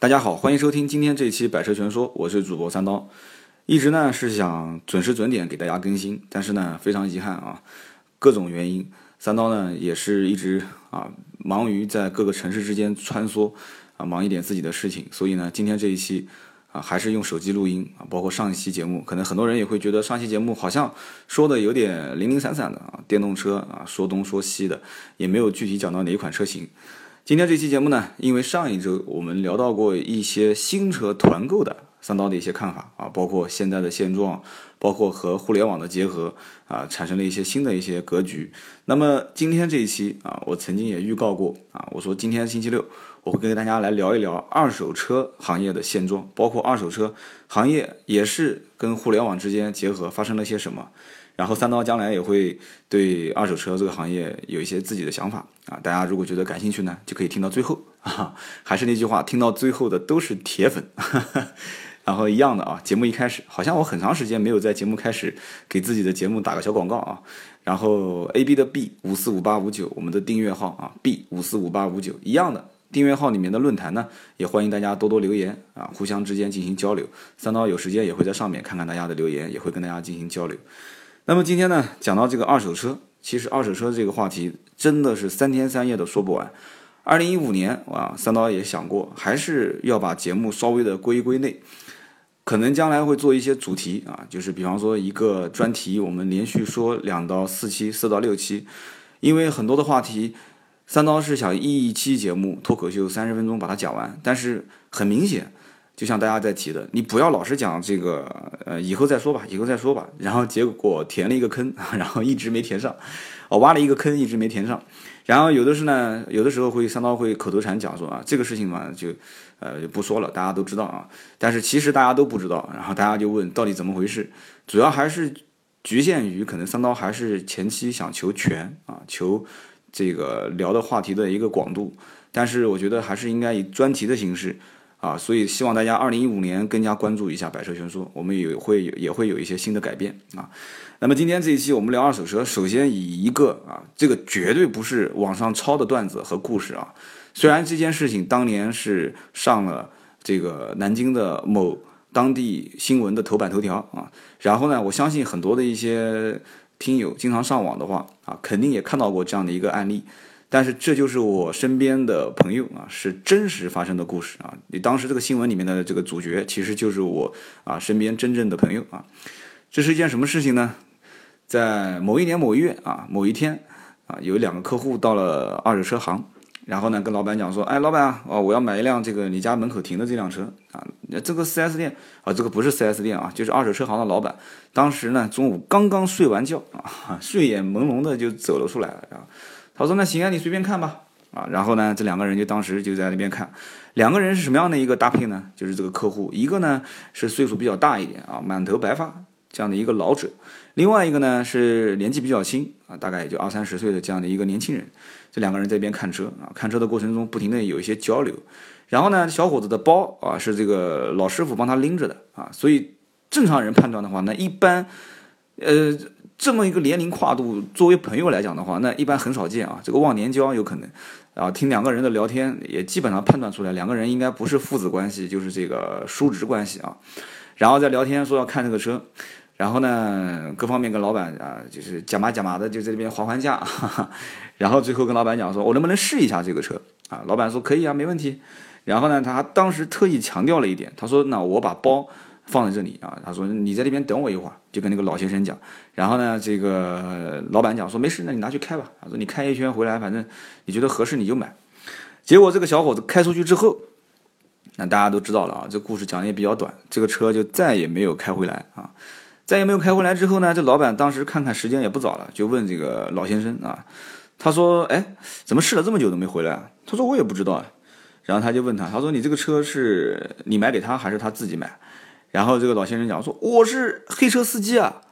大家好，欢迎收听今天这一期《百车全说》，我是主播三刀。一直呢是想准时准点给大家更新，但是呢非常遗憾啊，各种原因，三刀呢也是一直啊忙于在各个城市之间穿梭啊，忙一点自己的事情，所以呢今天这一期啊还是用手机录音啊，包括上一期节目，可能很多人也会觉得上期节目好像说的有点零零散散的啊，电动车啊说东说西的，也没有具体讲到哪一款车型。今天这期节目呢，因为上一周我们聊到过一些新车团购的。三刀的一些看法啊，包括现在的现状，包括和互联网的结合啊，产生了一些新的一些格局。那么今天这一期啊，我曾经也预告过啊，我说今天星期六我会跟大家来聊一聊二手车行业的现状，包括二手车行业也是跟互联网之间结合发生了些什么。然后三刀将来也会对二手车这个行业有一些自己的想法啊，大家如果觉得感兴趣呢，就可以听到最后啊。还是那句话，听到最后的都是铁粉。然后一样的啊，节目一开始，好像我很长时间没有在节目开始给自己的节目打个小广告啊。然后 A B 的 B 五四五八五九，我们的订阅号啊，B 五四五八五九一样的订阅号里面的论坛呢，也欢迎大家多多留言啊，互相之间进行交流。三刀有时间也会在上面看看大家的留言，也会跟大家进行交流。那么今天呢，讲到这个二手车，其实二手车这个话题真的是三天三夜都说不完。二零一五年啊，三刀也想过，还是要把节目稍微的归一归类。可能将来会做一些主题啊，就是比方说一个专题，我们连续说两到四期，四到六期，因为很多的话题，三刀是想一期节目脱口秀三十分钟把它讲完，但是很明显，就像大家在提的，你不要老是讲这个，呃，以后再说吧，以后再说吧，然后结果填了一个坑，然后一直没填上，我挖了一个坑，一直没填上。然后有的是呢，有的时候会三刀会口头禅讲说啊，这个事情嘛就，呃就不说了，大家都知道啊。但是其实大家都不知道，然后大家就问到底怎么回事，主要还是局限于可能三刀还是前期想求全啊，求这个聊的话题的一个广度。但是我觉得还是应该以专题的形式啊，所以希望大家二零一五年更加关注一下百车全说，我们也会也会有一些新的改变啊。那么今天这一期我们聊二手车，首先以一个啊，这个绝对不是网上抄的段子和故事啊。虽然这件事情当年是上了这个南京的某当地新闻的头版头条啊，然后呢，我相信很多的一些听友经常上网的话啊，肯定也看到过这样的一个案例。但是这就是我身边的朋友啊，是真实发生的故事啊。你当时这个新闻里面的这个主角，其实就是我啊身边真正的朋友啊。这是一件什么事情呢？在某一年某月啊，某一天啊，有两个客户到了二手车行，然后呢，跟老板讲说：“哎，老板啊，哦，我要买一辆这个你家门口停的这辆车啊。”这个 4S 店啊，这个不是 4S 店啊，就是二手车行的老板。当时呢，中午刚刚睡完觉啊，睡眼朦胧的就走了出来了啊。他说：“那行啊，你随便看吧。”啊，然后呢，这两个人就当时就在那边看。两个人是什么样的一个搭配呢？就是这个客户，一个呢是岁数比较大一点啊，满头白发这样的一个老者。另外一个呢是年纪比较轻啊，大概也就二三十岁的这样的一个年轻人，这两个人在一边看车啊，看车的过程中不停的有一些交流，然后呢，小伙子的包啊是这个老师傅帮他拎着的啊，所以正常人判断的话，那一般，呃，这么一个年龄跨度，作为朋友来讲的话，那一般很少见啊，这个忘年交有可能啊，听两个人的聊天也基本上判断出来，两个人应该不是父子关系，就是这个叔侄关系啊，然后在聊天说要看这个车。然后呢，各方面跟老板啊，就是讲嘛讲嘛的，就在这边还还价，然后最后跟老板讲说，我能不能试一下这个车啊？老板说可以啊，没问题。然后呢，他当时特意强调了一点，他说，那我把包放在这里啊，他说你在这边等我一会儿，就跟那个老先生讲。然后呢，这个老板讲说没事，那你拿去开吧。他说你开一圈回来，反正你觉得合适你就买。结果这个小伙子开出去之后，那大家都知道了啊，这故事讲的也比较短，这个车就再也没有开回来啊。再也没有开回来之后呢，这老板当时看看时间也不早了，就问这个老先生啊，他说：“哎，怎么试了这么久都没回来啊？”他说：“我也不知道啊。”然后他就问他，他说：“你这个车是你买给他还是他自己买？”然后这个老先生讲说：“我是黑车司机啊。”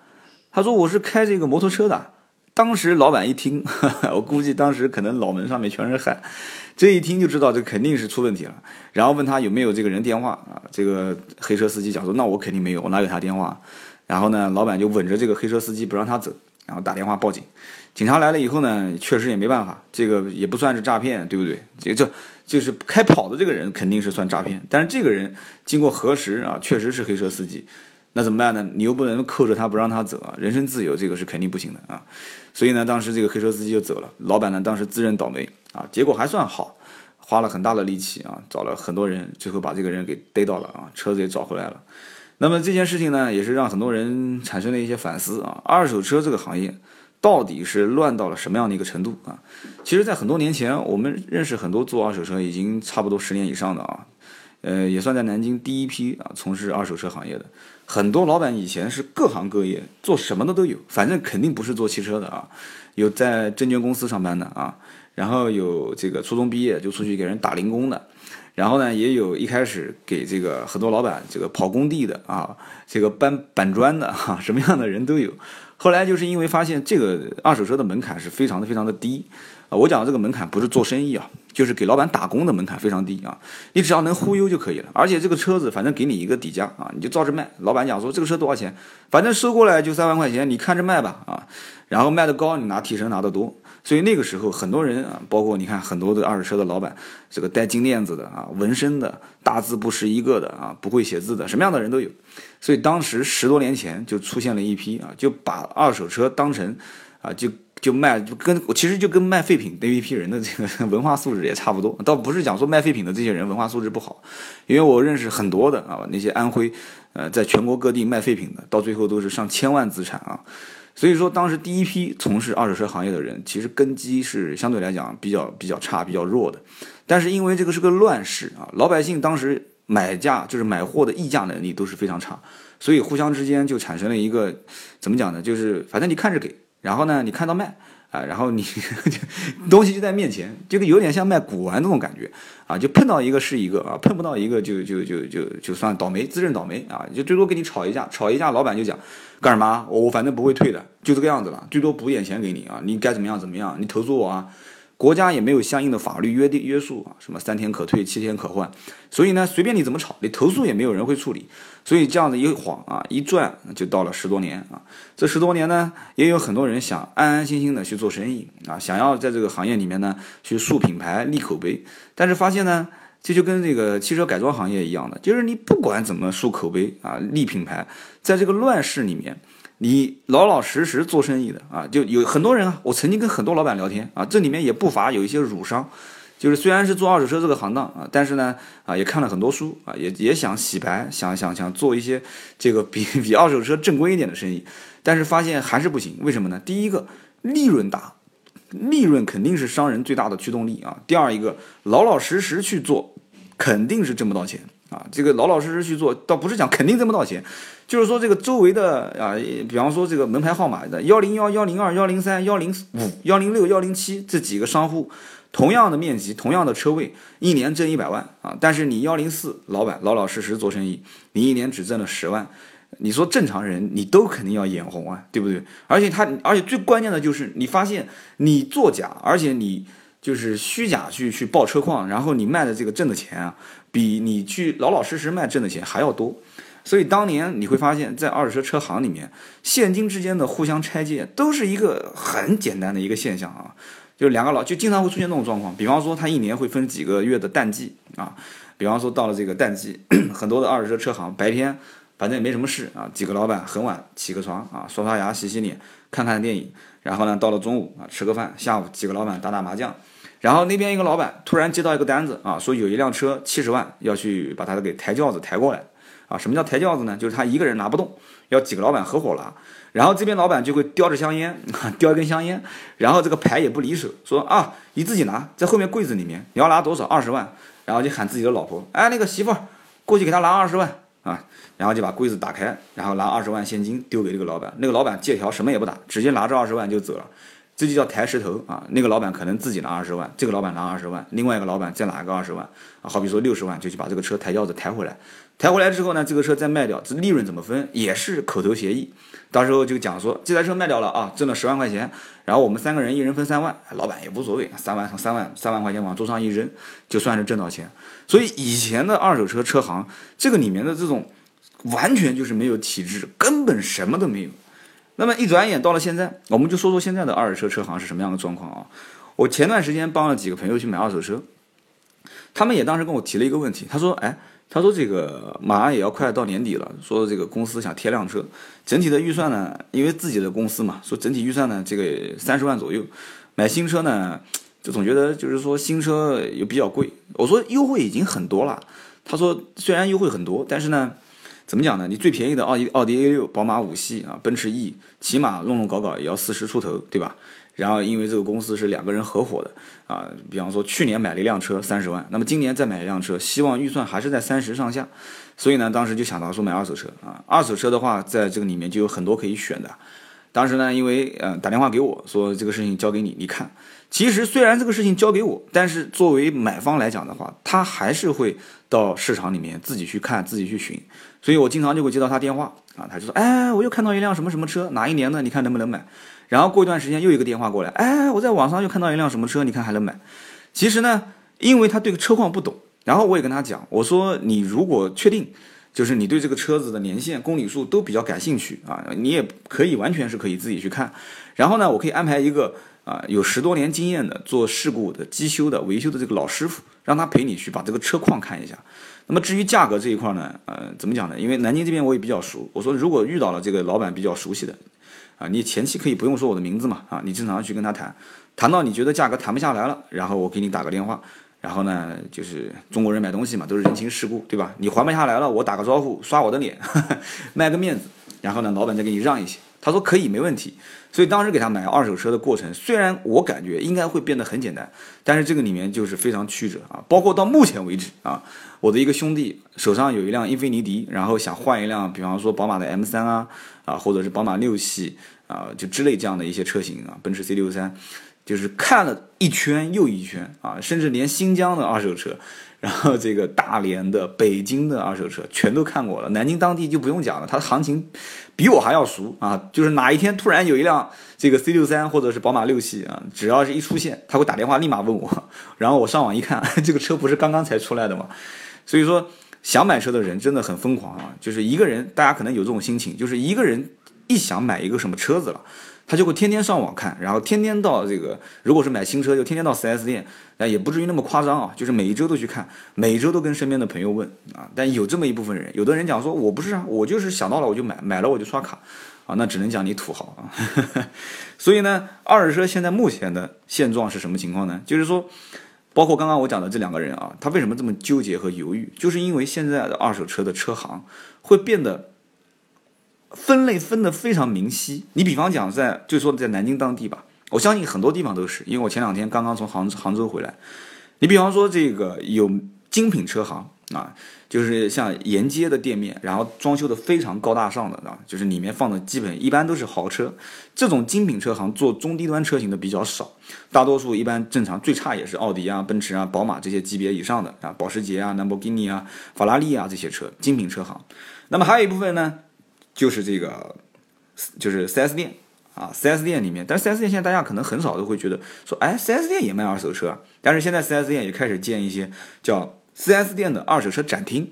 他说：“我是开这个摩托车的。”当时老板一听，我估计当时可能脑门上面全是汗，这一听就知道这肯定是出问题了。然后问他有没有这个人电话啊？这个黑车司机讲说：“那我肯定没有，我哪有他电话？”然后呢，老板就稳着这个黑车司机不让他走，然后打电话报警。警察来了以后呢，确实也没办法，这个也不算是诈骗，对不对？这这就是开跑的这个人肯定是算诈骗，但是这个人经过核实啊，确实是黑车司机，那怎么办呢？你又不能扣着他不让他走啊，人身自由这个是肯定不行的啊。所以呢，当时这个黑车司机就走了，老板呢当时自认倒霉啊，结果还算好，花了很大的力气啊，找了很多人，最后把这个人给逮到了啊，车子也找回来了。那么这件事情呢，也是让很多人产生了一些反思啊，二手车这个行业。到底是乱到了什么样的一个程度啊？其实，在很多年前，我们认识很多做二手车已经差不多十年以上的啊，呃，也算在南京第一批啊从事二手车行业的。很多老板以前是各行各业做什么的都有，反正肯定不是做汽车的啊。有在证券公司上班的啊，然后有这个初中毕业就出去给人打零工的，然后呢，也有一开始给这个很多老板这个跑工地的啊，这个搬板砖的哈，什么样的人都有。后来就是因为发现这个二手车的门槛是非常的非常的低，啊，我讲的这个门槛不是做生意啊，就是给老板打工的门槛非常低啊，你只要能忽悠就可以了，而且这个车子反正给你一个底价啊，你就照着卖，老板讲说这个车多少钱，反正收过来就三万块钱，你看着卖吧啊，然后卖的高你拿提成拿得多。所以那个时候，很多人啊，包括你看很多的二手车的老板，这个戴金链子的啊，纹身的，大字不识一个的啊，不会写字的，什么样的人都有。所以当时十多年前就出现了一批啊，就把二手车当成啊，就就卖，就跟其实就跟卖废品那一批人的这个文化素质也差不多。倒不是讲说卖废品的这些人文化素质不好，因为我认识很多的啊，那些安徽呃，在全国各地卖废品的，到最后都是上千万资产啊。所以说，当时第一批从事二手车行业的人，其实根基是相对来讲比较比较差、比较弱的。但是因为这个是个乱世啊，老百姓当时买价就是买货的议价能力都是非常差，所以互相之间就产生了一个怎么讲呢？就是反正你看着给，然后呢你看到卖。啊，然后你 东西就在面前，这个有点像卖古玩那种感觉啊，就碰到一个是一个啊，碰不到一个就就就就就算倒霉，自认倒霉啊，就最多跟你吵一架，吵一架，老板就讲干什么？我反正不会退的，就这个样子了，最多补点钱给你啊，你该怎么样怎么样，你投诉我啊。国家也没有相应的法律约定约束啊，什么三天可退，七天可换，所以呢，随便你怎么吵，你投诉也没有人会处理，所以这样子一晃啊，一转就到了十多年啊。这十多年呢，也有很多人想安安心心的去做生意啊，想要在这个行业里面呢去树品牌、立口碑，但是发现呢，这就跟这个汽车改装行业一样的，就是你不管怎么树口碑啊、立品牌，在这个乱世里面。你老老实实做生意的啊，就有很多人啊。我曾经跟很多老板聊天啊，这里面也不乏有一些儒商，就是虽然是做二手车这个行当啊，但是呢啊也看了很多书啊，也也想洗白，想想想做一些这个 比比二手车正规一点的生意，但是发现还是不行。为什么呢？第一个利润大，利润肯定是商人最大的驱动力啊。第二一个老老实实去做，肯定是挣不到钱。啊，这个老老实实去做，倒不是讲肯定挣不到钱，就是说这个周围的啊，比方说这个门牌号码的幺零幺、幺零二、幺零三、幺零五、幺零六、幺零七这几个商户，同样的面积、同样的车位，一年挣一百万啊，但是你幺零四老板老老实实做生意，你一年只挣了十万，你说正常人你都肯定要眼红啊，对不对？而且他，而且最关键的就是你发现你作假，而且你。就是虚假去去报车况，然后你卖的这个挣的钱啊，比你去老老实实卖挣的钱还要多。所以当年你会发现在二手车车行里面，现金之间的互相拆借都是一个很简单的一个现象啊。就两个老就经常会出现这种状况，比方说他一年会分几个月的淡季啊，比方说到了这个淡季，很多的二手车车行白天反正也没什么事啊，几个老板很晚起个床啊，刷刷牙洗洗脸看看电影，然后呢到了中午啊吃个饭，下午几个老板打打麻将。然后那边一个老板突然接到一个单子啊，说有一辆车七十万要去把他给抬轿子抬过来，啊，什么叫抬轿子呢？就是他一个人拿不动，要几个老板合伙拿。然后这边老板就会叼着香烟，叼一根香烟，然后这个牌也不离手，说啊，你自己拿，在后面柜子里面，你要拿多少？二十万。然后就喊自己的老婆，哎，那个媳妇儿过去给他拿二十万啊，然后就把柜子打开，然后拿二十万现金丢给这个老板，那个老板借条什么也不打，直接拿着二十万就走了。这就叫抬石头啊！那个老板可能自己拿二十万，这个老板拿二十万，另外一个老板再拿个二十万啊，好比说六十万，就去把这个车抬轿子抬回来。抬回来之后呢，这个车再卖掉，这利润怎么分也是口头协议。到时候就讲说这台车卖掉了啊，挣了十万块钱，然后我们三个人一人分三万，老板也无所谓，三万从三万三万块钱往桌上一扔，就算是挣到钱。所以以前的二手车车行，这个里面的这种完全就是没有体制，根本什么都没有。那么一转眼到了现在，我们就说说现在的二手车车行是什么样的状况啊？我前段时间帮了几个朋友去买二手车，他们也当时跟我提了一个问题，他说，哎，他说这个马上也要快到年底了，说这个公司想贴辆车，整体的预算呢，因为自己的公司嘛，说整体预算呢，这个三十万左右，买新车呢，就总觉得就是说新车又比较贵。我说优惠已经很多了，他说虽然优惠很多，但是呢。怎么讲呢？你最便宜的奥迪奥迪 A 六、宝马五系啊，奔驰 E，起码弄弄搞搞也要四十出头，对吧？然后因为这个公司是两个人合伙的啊，比方说去年买了一辆车三十万，那么今年再买一辆车，希望预算还是在三十上下，所以呢，当时就想到说买二手车啊，二手车的话，在这个里面就有很多可以选的。当时呢，因为呃打电话给我说这个事情交给你，你看。其实虽然这个事情交给我，但是作为买方来讲的话，他还是会到市场里面自己去看、自己去寻。所以我经常就会接到他电话啊，他就说：“哎，我又看到一辆什么什么车，哪一年的？你看能不能买？”然后过一段时间又一个电话过来：“哎，我在网上又看到一辆什么车，你看还能买？”其实呢，因为他对车况不懂，然后我也跟他讲，我说：“你如果确定，就是你对这个车子的年限、公里数都比较感兴趣啊，你也可以完全是可以自己去看。然后呢，我可以安排一个。”啊，有十多年经验的做事故的机修的维修的这个老师傅，让他陪你去把这个车况看一下。那么至于价格这一块呢，呃，怎么讲呢？因为南京这边我也比较熟，我说如果遇到了这个老板比较熟悉的，啊，你前期可以不用说我的名字嘛，啊，你正常去跟他谈，谈到你觉得价格谈不下来了，然后我给你打个电话，然后呢，就是中国人买东西嘛，都是人情世故，对吧？你还不下来了，我打个招呼，刷我的脸，卖个面子，然后呢，老板再给你让一些。他说可以，没问题。所以当时给他买二手车的过程，虽然我感觉应该会变得很简单，但是这个里面就是非常曲折啊。包括到目前为止啊，我的一个兄弟手上有一辆英菲尼迪，然后想换一辆，比方说宝马的 M3 啊，啊，或者是宝马六系啊，就之类这样的一些车型啊，奔驰 C63，就是看了一圈又一圈啊，甚至连新疆的二手车。然后这个大连的、北京的二手车全都看过了，南京当地就不用讲了，它的行情比我还要熟啊。就是哪一天突然有一辆这个 C 六三或者是宝马六系啊，只要是一出现，他会打电话立马问我，然后我上网一看，这个车不是刚刚才出来的吗？所以说，想买车的人真的很疯狂啊，就是一个人，大家可能有这种心情，就是一个人一想买一个什么车子了。他就会天天上网看，然后天天到这个，如果是买新车，就天天到 4S 店，但也不至于那么夸张啊，就是每一周都去看，每一周都跟身边的朋友问啊。但有这么一部分人，有的人讲说，我不是啊，我就是想到了我就买，买了我就刷卡，啊，那只能讲你土豪啊。所以呢，二手车现在目前的现状是什么情况呢？就是说，包括刚刚我讲的这两个人啊，他为什么这么纠结和犹豫？就是因为现在的二手车的车行会变得。分类分得非常明晰。你比方讲，在就说在南京当地吧，我相信很多地方都是，因为我前两天刚刚从杭杭州回来。你比方说这个有精品车行啊，就是像沿街的店面，然后装修的非常高大上的啊，就是里面放的基本一般都是豪车。这种精品车行做中低端车型的比较少，大多数一般正常最差也是奥迪啊、奔驰啊、宝马这些级别以上的啊，保时捷啊、兰博基尼啊、法拉利啊这些车，精品车行。那么还有一部分呢？就是这个，就是 4S 店啊，4S 店里面，但是 4S 店现在大家可能很少都会觉得说，哎，4S 店也卖二手车，但是现在 4S 店也开始建一些叫 4S 店的二手车展厅，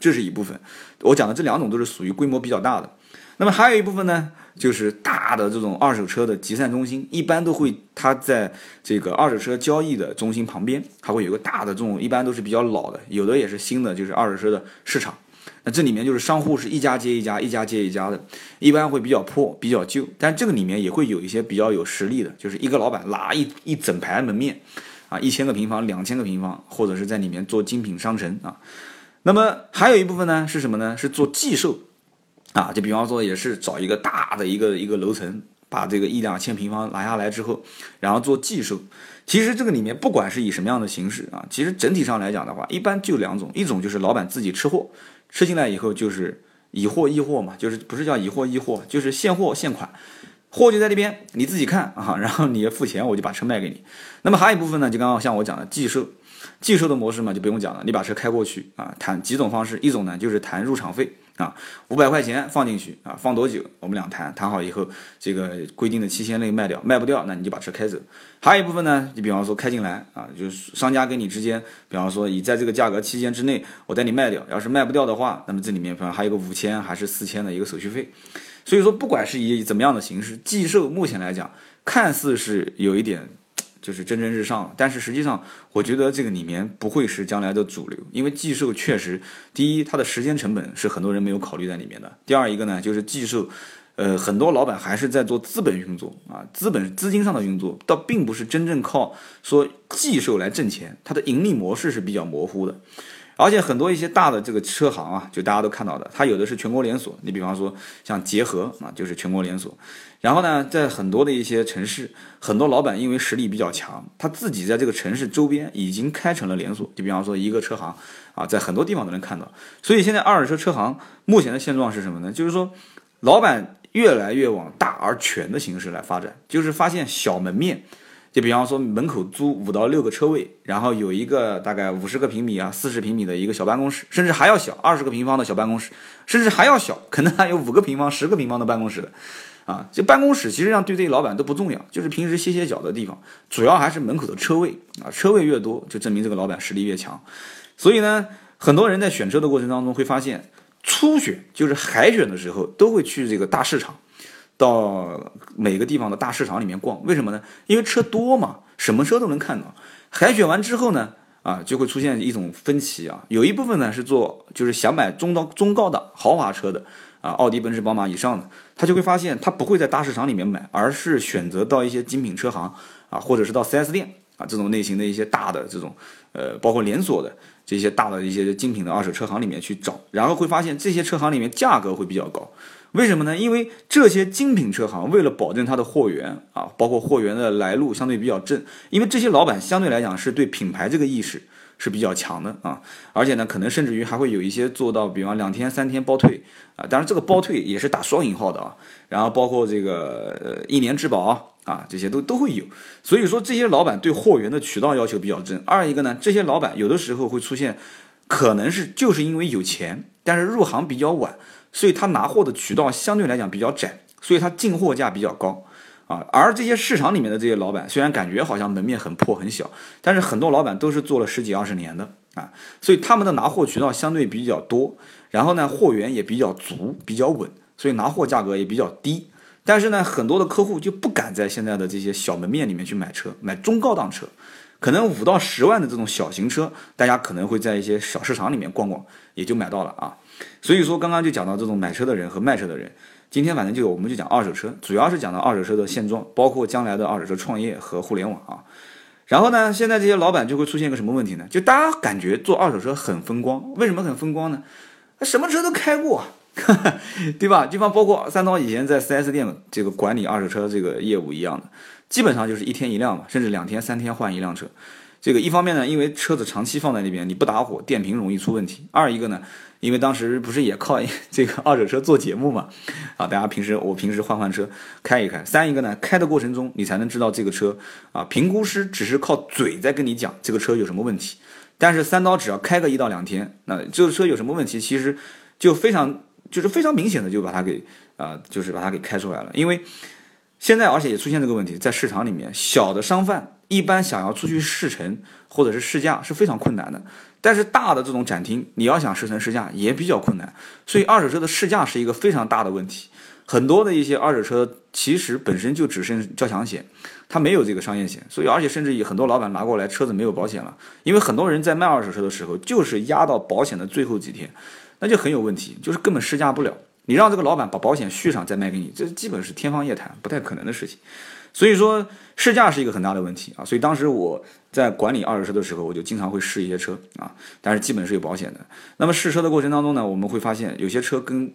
这是一部分。我讲的这两种都是属于规模比较大的。那么还有一部分呢，就是大的这种二手车的集散中心，一般都会它在这个二手车交易的中心旁边，它会有个大的这种，一般都是比较老的，有的也是新的，就是二手车的市场。那这里面就是商户是一家接一家，一家接一家的，一般会比较破、比较旧，但这个里面也会有一些比较有实力的，就是一个老板拿一一整排门面，啊，一千个平方、两千个平方，或者是在里面做精品商城啊。那么还有一部分呢是什么呢？是做寄售，啊，就比方说也是找一个大的一个一个楼层，把这个一两千平方拿下来之后，然后做寄售。其实这个里面不管是以什么样的形式啊，其实整体上来讲的话，一般就两种，一种就是老板自己吃货。吃进来以后就是以货易货嘛，就是不是叫以货易货，就是现货现款，货就在那边，你自己看啊，然后你付钱，我就把车卖给你。那么还有一部分呢，就刚刚像我讲的寄售，寄售的模式嘛就不用讲了，你把车开过去啊，谈几种方式，一种呢就是谈入场费。啊，五百块钱放进去啊，放多久？我们俩谈谈好以后，这个规定的期限内卖掉，卖不掉，那你就把车开走。还有一部分呢，你比方说开进来啊，就是商家跟你之间，比方说你在这个价格期间之内，我带你卖掉。要是卖不掉的话，那么这里面可能还有个五千还是四千的一个手续费。所以说，不管是以怎么样的形式寄售，目前来讲，看似是有一点就是蒸蒸日上。但是实际上，我觉得这个里面不会是将来的主流，因为寄售确实，第一，它的时间成本是很多人没有考虑在里面的；第二一个呢，就是寄售，呃，很多老板还是在做资本运作啊，资本资金上的运作，倒并不是真正靠说寄售来挣钱，它的盈利模式是比较模糊的。而且很多一些大的这个车行啊，就大家都看到的，它有的是全国连锁。你比方说像捷合啊，就是全国连锁。然后呢，在很多的一些城市，很多老板因为实力比较强，他自己在这个城市周边已经开成了连锁。就比方说一个车行啊，在很多地方都能看到。所以现在二手车车行目前的现状是什么呢？就是说，老板越来越往大而全的形式来发展，就是发现小门面。就比方说门口租五到六个车位，然后有一个大概五十个平米啊、四十平米的一个小办公室，甚至还要小，二十个平方的小办公室，甚至还要小，可能还有五个平方、十个平方的办公室的，啊，这办公室其实上对这些老板都不重要，就是平时歇歇脚的地方，主要还是门口的车位啊，车位越多，就证明这个老板实力越强。所以呢，很多人在选车的过程当中会发现，初选就是海选的时候，都会去这个大市场。到每个地方的大市场里面逛，为什么呢？因为车多嘛，什么车都能看到。海选完之后呢，啊，就会出现一种分歧啊。有一部分呢是做，就是想买中到中高档豪华车的啊，奥迪、奔驰、宝马以上的，他就会发现他不会在大市场里面买，而是选择到一些精品车行啊，或者是到 4S 店啊这种类型的一些大的这种，呃，包括连锁的这些大的一些精品的二手车行里面去找，然后会发现这些车行里面价格会比较高。为什么呢？因为这些精品车行为了保证它的货源啊，包括货源的来路相对比较正，因为这些老板相对来讲是对品牌这个意识是比较强的啊，而且呢，可能甚至于还会有一些做到，比方两天三天包退啊，当然这个包退也是打双引号的啊，然后包括这个呃一年质保啊，这些都都会有，所以说这些老板对货源的渠道要求比较正。二一个呢，这些老板有的时候会出现，可能是就是因为有钱，但是入行比较晚。所以他拿货的渠道相对来讲比较窄，所以他进货价比较高，啊，而这些市场里面的这些老板，虽然感觉好像门面很破很小，但是很多老板都是做了十几二十年的啊，所以他们的拿货渠道相对比较多，然后呢，货源也比较足比较稳，所以拿货价格也比较低。但是呢，很多的客户就不敢在现在的这些小门面里面去买车，买中高档车，可能五到十万的这种小型车，大家可能会在一些小市场里面逛逛，也就买到了啊。所以说，刚刚就讲到这种买车的人和卖车的人。今天反正就我们就讲二手车，主要是讲到二手车的现状，包括将来的二手车创业和互联网啊。然后呢，现在这些老板就会出现一个什么问题呢？就大家感觉做二手车很风光，为什么很风光呢？什么车都开过，对吧？就像包括三刀以前在 4S 店这个管理二手车这个业务一样的，基本上就是一天一辆嘛，甚至两天三天换一辆车。这个一方面呢，因为车子长期放在那边，你不打火，电瓶容易出问题；二一个呢。因为当时不是也靠 这个二手车做节目嘛，啊，大家平时我平时换换车开一开。三一个呢，开的过程中你才能知道这个车啊，评估师只是靠嘴在跟你讲这个车有什么问题，但是三刀只要开个一到两天，那这个车有什么问题，其实就非常就是非常明显的就把它给啊，就是把它给开出来了。因为现在而且也出现这个问题，在市场里面，小的商贩一般想要出去试乘或者是试驾是非常困难的。但是大的这种展厅，你要想试乘试驾也比较困难，所以二手车的试驾是一个非常大的问题。很多的一些二手车其实本身就只剩交强险，它没有这个商业险，所以而且甚至有很多老板拿过来车子没有保险了，因为很多人在卖二手车的时候就是压到保险的最后几天，那就很有问题，就是根本试驾不了。你让这个老板把保险续上再卖给你，这基本是天方夜谭，不太可能的事情。所以说试驾是一个很大的问题啊，所以当时我在管理二手车的时候，我就经常会试一些车啊，但是基本是有保险的。那么试车的过程当中呢，我们会发现有些车跟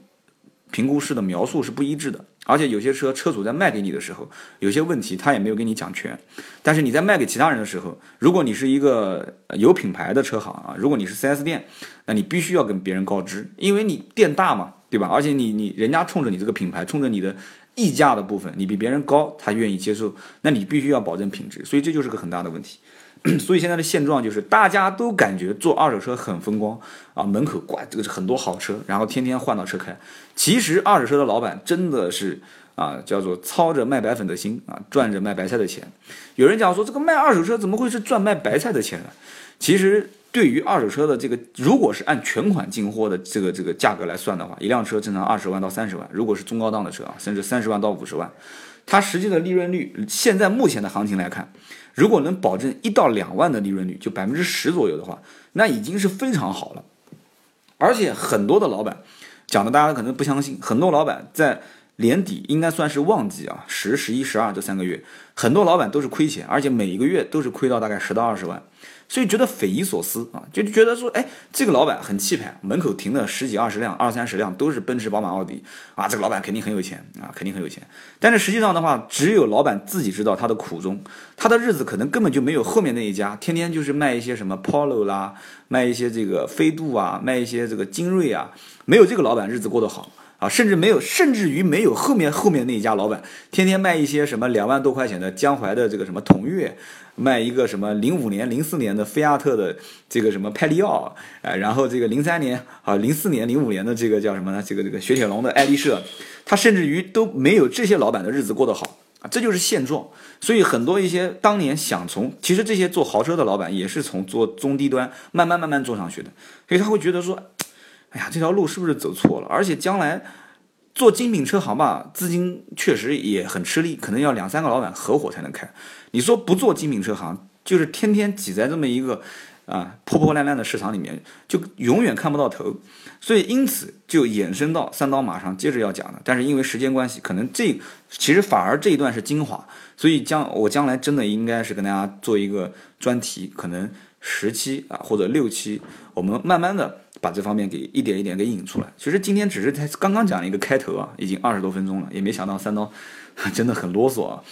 评估师的描述是不一致的，而且有些车车主在卖给你的时候，有些问题他也没有跟你讲全。但是你在卖给其他人的时候，如果你是一个有品牌的车行啊，如果你是 4S 店，那你必须要跟别人告知，因为你店大嘛，对吧？而且你你人家冲着你这个品牌，冲着你的。溢价的部分，你比别人高，他愿意接受，那你必须要保证品质，所以这就是个很大的问题。所以现在的现状就是，大家都感觉做二手车很风光啊，门口挂这个很多好车，然后天天换到车开。其实二手车的老板真的是啊，叫做操着卖白粉的心啊，赚着卖白菜的钱。有人讲说，这个卖二手车怎么会是赚卖白菜的钱呢？其实。对于二手车的这个，如果是按全款进货的这个这个价格来算的话，一辆车正常二十万到三十万。如果是中高档的车啊，甚至三十万到五十万，它实际的利润率，现在目前的行情来看，如果能保证一到两万的利润率，就百分之十左右的话，那已经是非常好了。而且很多的老板讲的，大家可能不相信，很多老板在年底应该算是旺季啊，十、十一、十二这三个月，很多老板都是亏钱，而且每一个月都是亏到大概十到二十万。所以觉得匪夷所思啊，就觉得说，哎，这个老板很气派，门口停了十几二十辆、二三十辆都是奔驰、宝马、奥迪啊，这个老板肯定很有钱啊，肯定很有钱。但是实际上的话，只有老板自己知道他的苦衷，他的日子可能根本就没有后面那一家，天天就是卖一些什么 Polo 啦，卖一些这个飞度啊，卖一些这个精锐啊，没有这个老板日子过得好。啊，甚至没有，甚至于没有后面后面那一家老板，天天卖一些什么两万多块钱的江淮的这个什么同悦，卖一个什么零五年、零四年的菲亚特的这个什么派利奥，哎，然后这个零三年啊、零四年、零五年的这个叫什么呢？这个这个雪铁龙的爱丽舍，他甚至于都没有这些老板的日子过得好啊，这就是现状。所以很多一些当年想从，其实这些做豪车的老板也是从做中低端慢慢慢慢做上去的，所以他会觉得说。哎呀，这条路是不是走错了？而且将来做精品车行吧，资金确实也很吃力，可能要两三个老板合伙才能开。你说不做精品车行，就是天天挤在这么一个啊破破烂烂的市场里面，就永远看不到头。所以因此就衍生到三刀马上接着要讲的，但是因为时间关系，可能这其实反而这一段是精华，所以将我将来真的应该是跟大家做一个专题，可能十期啊或者六期，我们慢慢的。把这方面给一点一点给引出来。其实今天只是才刚刚讲一个开头啊，已经二十多分钟了，也没想到三刀 真的很啰嗦啊。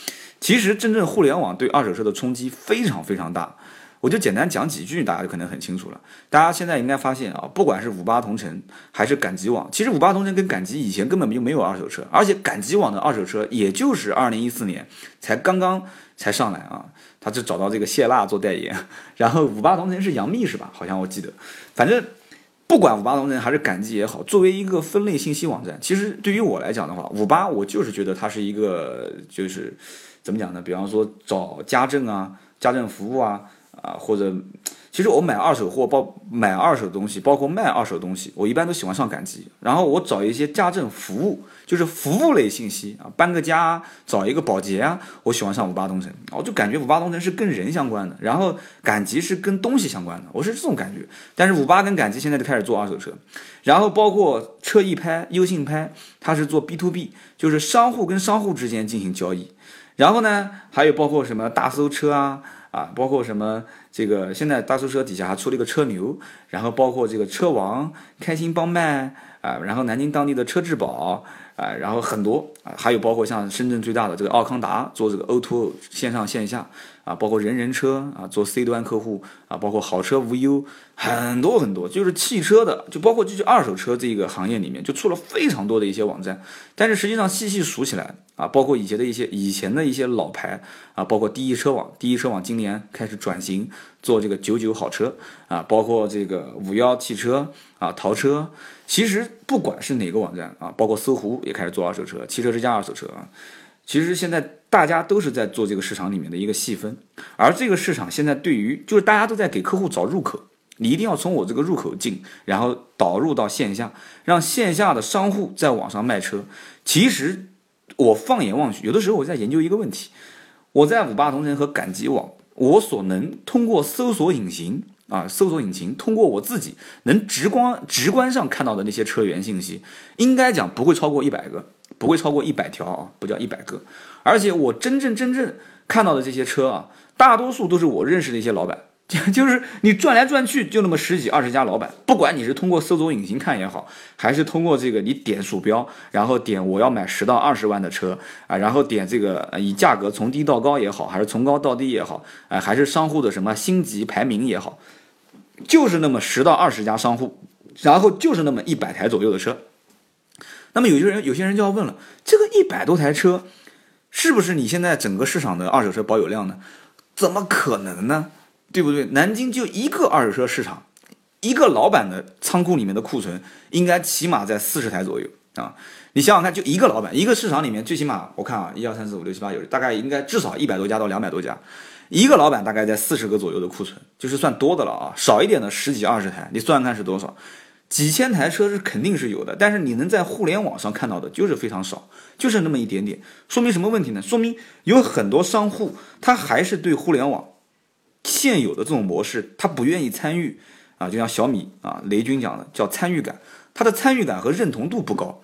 其实真正互联网对二手车的冲击非常非常大，我就简单讲几句，大家就可能很清楚了。大家现在应该发现啊，不管是五八同城还是赶集网，其实五八同城跟赶集以前根本就没有二手车，而且赶集网的二手车也就是二零一四年才刚刚才上来啊，他就找到这个谢娜做代言，然后五八同城是杨幂是吧？好像我记得，反正。不管五八同城还是赶集也好，作为一个分类信息网站，其实对于我来讲的话，五八我就是觉得它是一个，就是怎么讲呢？比方说找家政啊、家政服务啊啊，或者。其实我买二手货，包买二手东西，包括卖二手东西，我一般都喜欢上赶集。然后我找一些家政服务，就是服务类信息啊，搬个家，找一个保洁啊，我喜欢上五八同城。我就感觉五八同城是跟人相关的，然后赶集是跟东西相关的，我是这种感觉。但是五八跟赶集现在就开始做二手车，然后包括车易拍、优信拍，它是做 B to B，就是商户跟商户之间进行交易。然后呢，还有包括什么大搜车啊。啊，包括什么这个现在大搜车底下还出了一个车牛，然后包括这个车王、开心帮卖啊，然后南京当地的车质宝啊，然后很多啊，还有包括像深圳最大的这个奥康达做这个 O2O 线上线下啊，包括人人车啊做 C 端客户啊，包括好车无忧，很多很多，就是汽车的，就包括就是二手车这个行业里面就出了非常多的一些网站，但是实际上细细数起来。啊，包括以前的一些以前的一些老牌啊，包括第一车网，第一车网今年开始转型做这个九九好车啊，包括这个五幺汽车啊，淘车，其实不管是哪个网站啊，包括搜狐也开始做二手车，汽车之家二手车啊，其实现在大家都是在做这个市场里面的一个细分，而这个市场现在对于就是大家都在给客户找入口，你一定要从我这个入口进，然后导入到线下，让线下的商户在网上卖车，其实。我放眼望去，有的时候我在研究一个问题。我在五八同城和赶集网，我所能通过搜索引擎啊，搜索引擎通过我自己能直观直观上看到的那些车源信息，应该讲不会超过一百个，不会超过一百条啊，不叫一百个。而且我真正真正看到的这些车啊，大多数都是我认识的一些老板。就是你转来转去就那么十几二十家老板，不管你是通过搜索引擎看也好，还是通过这个你点鼠标，然后点我要买十到二十万的车啊，然后点这个以价格从低到高也好，还是从高到低也好，哎，还是商户的什么星级排名也好，就是那么十到二十家商户，然后就是那么一百台左右的车。那么有些人有些人就要问了，这个一百多台车，是不是你现在整个市场的二手车保有量呢？怎么可能呢？对不对？南京就一个二手车市场，一个老板的仓库里面的库存应该起码在四十台左右啊！你想想看，就一个老板，一个市场里面最起码我看啊，一二三四五六七八九，大概应该至少一百多家到两百多家，一个老板大概在四十个左右的库存，就是算多的了啊。少一点的十几二十台，你算算看是多少？几千台车是肯定是有的，但是你能在互联网上看到的就是非常少，就是那么一点点。说明什么问题呢？说明有很多商户他还是对互联网现有的这种模式他不愿意参与啊，就像小米啊，雷军讲的叫参与感，他的参与感和认同度不高。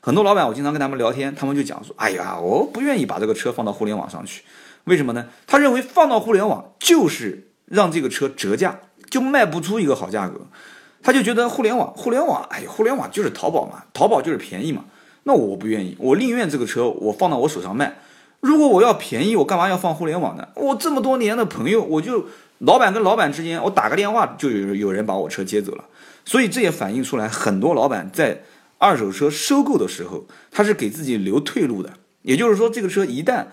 很多老板我经常跟他们聊天，他们就讲说：“哎呀，我不愿意把这个车放到互联网上去，为什么呢？他认为放到互联网就是让这个车折价，就卖不出一个好价格。”他就觉得互联网，互联网，哎，互联网就是淘宝嘛，淘宝就是便宜嘛。那我不愿意，我宁愿这个车我放到我手上卖。如果我要便宜，我干嘛要放互联网呢？我这么多年的朋友，我就老板跟老板之间，我打个电话就有有人把我车接走了。所以这也反映出来，很多老板在二手车收购的时候，他是给自己留退路的。也就是说，这个车一旦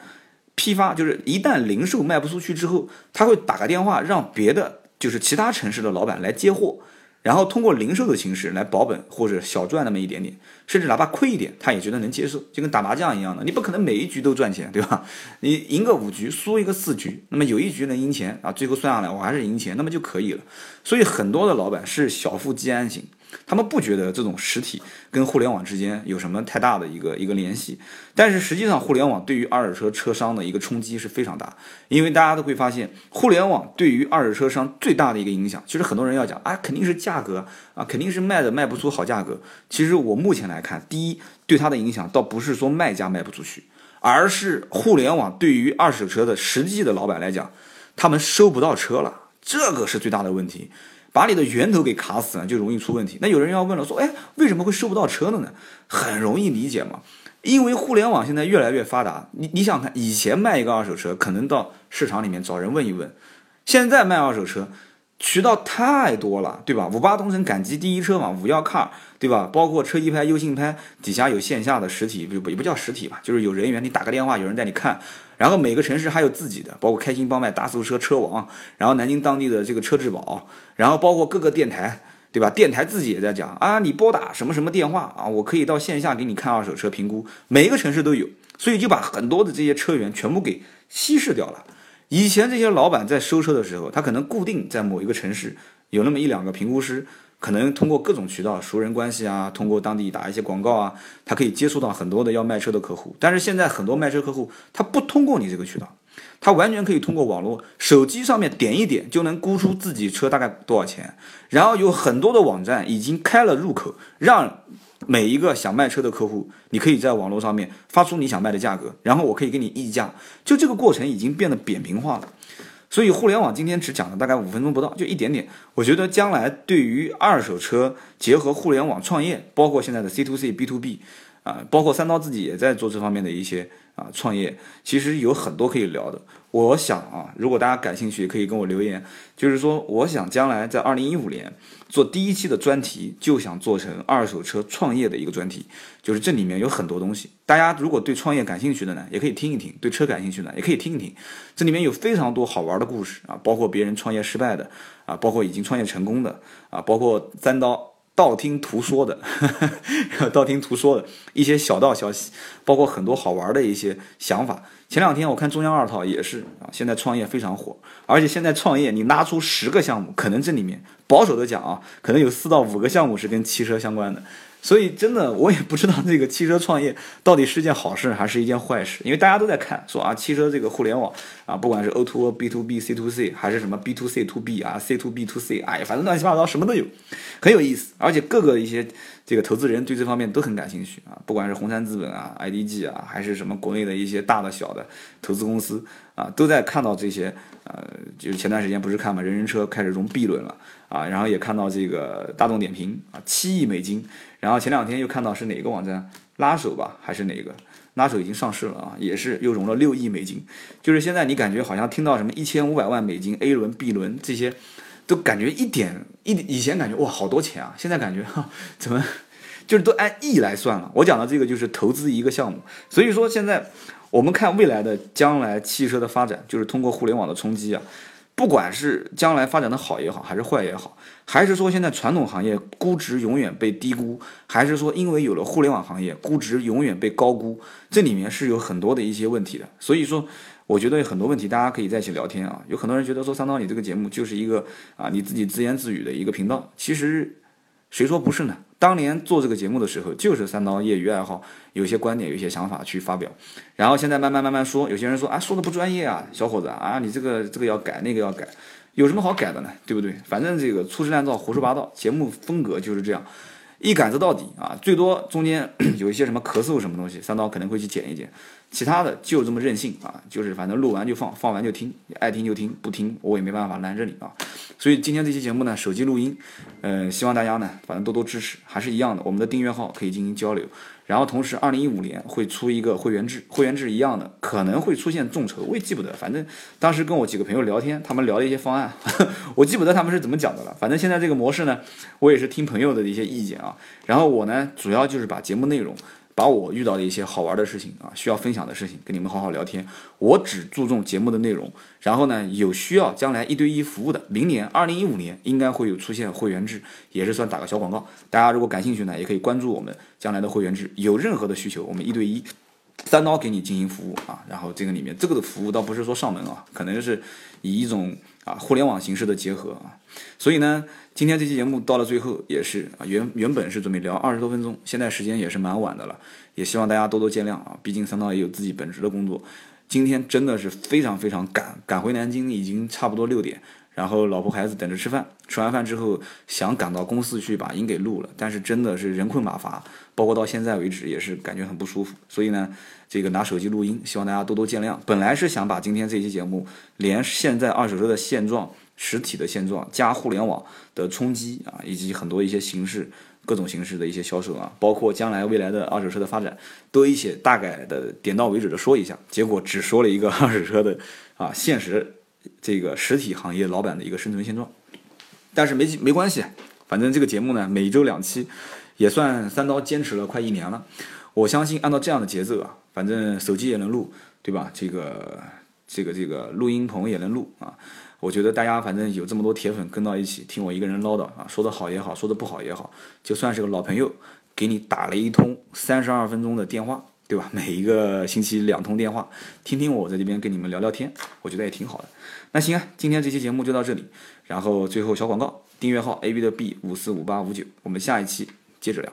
批发，就是一旦零售卖不出去之后，他会打个电话让别的，就是其他城市的老板来接货。然后通过零售的形式来保本或者小赚那么一点点，甚至哪怕亏一点，他也觉得能接受，就跟打麻将一样的，你不可能每一局都赚钱，对吧？你赢个五局，输一个四局，那么有一局能赢钱啊，最后算下来我还是赢钱，那么就可以了。所以很多的老板是小富即安型。他们不觉得这种实体跟互联网之间有什么太大的一个一个联系，但是实际上互联网对于二手车车商的一个冲击是非常大，因为大家都会发现，互联网对于二手车商最大的一个影响，其实很多人要讲啊，肯定是价格啊，肯定是卖的卖不出好价格。其实我目前来看，第一对它的影响倒不是说卖家卖不出去，而是互联网对于二手车的实际的老板来讲，他们收不到车了，这个是最大的问题。把你的源头给卡死了，就容易出问题。那有人要问了，说，哎，为什么会收不到车了呢？很容易理解嘛，因为互联网现在越来越发达。你你想看，以前卖一个二手车，可能到市场里面找人问一问，现在卖二手车。渠道太多了，对吧？五八同城赶集第一车嘛，五幺 car，对吧？包括车一拍、优信拍底下有线下的实体，不也不叫实体吧，就是有人员，你打个电话，有人带你看。然后每个城市还有自己的，包括开心帮卖、大搜车、车王，然后南京当地的这个车质保，然后包括各个电台，对吧？电台自己也在讲啊，你拨打什么什么电话啊，我可以到线下给你看二手车评估，每一个城市都有，所以就把很多的这些车源全部给稀释掉了。以前这些老板在收车的时候，他可能固定在某一个城市有那么一两个评估师，可能通过各种渠道、熟人关系啊，通过当地打一些广告啊，他可以接触到很多的要卖车的客户。但是现在很多卖车客户他不通过你这个渠道，他完全可以通过网络，手机上面点一点就能估出自己车大概多少钱。然后有很多的网站已经开了入口，让。每一个想卖车的客户，你可以在网络上面发出你想卖的价格，然后我可以给你议价。就这个过程已经变得扁平化了。所以互联网今天只讲了大概五分钟不到，就一点点。我觉得将来对于二手车结合互联网创业，包括现在的 C to C、B to B，啊，包括三刀自己也在做这方面的一些啊创业，其实有很多可以聊的。我想啊，如果大家感兴趣，可以跟我留言。就是说，我想将来在二零一五年做第一期的专题，就想做成二手车创业的一个专题。就是这里面有很多东西，大家如果对创业感兴趣的呢，也可以听一听；对车感兴趣的呢，也可以听一听。这里面有非常多好玩的故事啊，包括别人创业失败的啊，包括已经创业成功的啊，包括三刀道听途说的，道听途说的一些小道消息，包括很多好玩的一些想法。前两天我看中央二套也是啊，现在创业非常火，而且现在创业你拉出十个项目，可能这里面保守的讲啊，可能有四到五个项目是跟汽车相关的。所以真的，我也不知道这个汽车创业到底是件好事还是一件坏事，因为大家都在看说啊，汽车这个互联网啊，不管是 O to O、B to B、C to C，还是什么 B to C to B 啊、C to B to C，哎，反正乱七八糟什么都有，很有意思。而且各个一些这个投资人对这方面都很感兴趣啊，不管是红杉资本啊、IDG 啊，还是什么国内的一些大的小的投资公司啊，都在看到这些。呃，就是前段时间不是看嘛，人人车开始融 B 轮了啊，然后也看到这个大众点评啊，七亿美金。然后前两天又看到是哪个网站拉手吧，还是哪个拉手已经上市了啊，也是又融了六亿美金。就是现在你感觉好像听到什么一千五百万美金 A 轮、B 轮这些，都感觉一点一以前感觉哇好多钱啊，现在感觉哈 怎么就是都按亿来算了。我讲的这个就是投资一个项目，所以说现在我们看未来的将来汽车的发展，就是通过互联网的冲击啊。不管是将来发展的好也好，还是坏也好，还是说现在传统行业估值永远被低估，还是说因为有了互联网行业估值永远被高估，这里面是有很多的一些问题的。所以说，我觉得有很多问题大家可以在一起聊天啊。有很多人觉得说三刀你这个节目就是一个啊你自己自言自语的一个频道，其实谁说不是呢？当年做这个节目的时候，就是三刀业余爱好，有些观点，有些想法去发表。然后现在慢慢慢慢说，有些人说啊，说的不专业啊，小伙子啊，你这个这个要改，那个要改，有什么好改的呢？对不对？反正这个粗制滥造、胡说八道，节目风格就是这样，一杆子到底啊。最多中间有一些什么咳嗽什么东西，三刀可能会去剪一剪。其他的就这么任性啊，就是反正录完就放，放完就听，爱听就听，不听我也没办法拦着你啊。所以今天这期节目呢，手机录音，呃，希望大家呢，反正多多支持，还是一样的，我们的订阅号可以进行交流。然后同时，二零一五年会出一个会员制，会员制一样的，可能会出现众筹，我也记不得，反正当时跟我几个朋友聊天，他们聊了一些方案，我记不得他们是怎么讲的了。反正现在这个模式呢，我也是听朋友的一些意见啊，然后我呢，主要就是把节目内容。把我遇到的一些好玩的事情啊，需要分享的事情，跟你们好好聊天。我只注重节目的内容。然后呢，有需要将来一对一服务的，明年二零一五年应该会有出现会员制，也是算打个小广告。大家如果感兴趣呢，也可以关注我们将来的会员制。有任何的需求，我们一对一三刀给你进行服务啊。然后这个里面这个的服务倒不是说上门啊，可能就是以一种啊互联网形式的结合啊。所以呢。今天这期节目到了最后也是啊，原原本是准备聊二十多分钟，现在时间也是蛮晚的了，也希望大家多多见谅啊，毕竟三刀也有自己本职的工作。今天真的是非常非常赶，赶回南京已经差不多六点，然后老婆孩子等着吃饭，吃完饭之后想赶到公司去把音给录了，但是真的是人困马乏，包括到现在为止也是感觉很不舒服，所以呢，这个拿手机录音，希望大家多多见谅。本来是想把今天这期节目连现在二手车的现状。实体的现状加互联网的冲击啊，以及很多一些形式、各种形式的一些销售啊，包括将来未来的二手车的发展，都一些大概的点到为止的说一下。结果只说了一个二手车的啊现实这个实体行业老板的一个生存现状。但是没没关系，反正这个节目呢每周两期，也算三刀坚持了快一年了。我相信按照这样的节奏啊，反正手机也能录，对吧？这个这个这个录音棚也能录啊。我觉得大家反正有这么多铁粉跟到一起听我一个人唠叨啊，说的好也好，说的不好也好，就算是个老朋友，给你打了一通三十二分钟的电话，对吧？每一个星期两通电话，听听我在这边跟你们聊聊天，我觉得也挺好的。那行啊，今天这期节目就到这里，然后最后小广告，订阅号 A B 的 B 五四五八五九，我们下一期接着聊。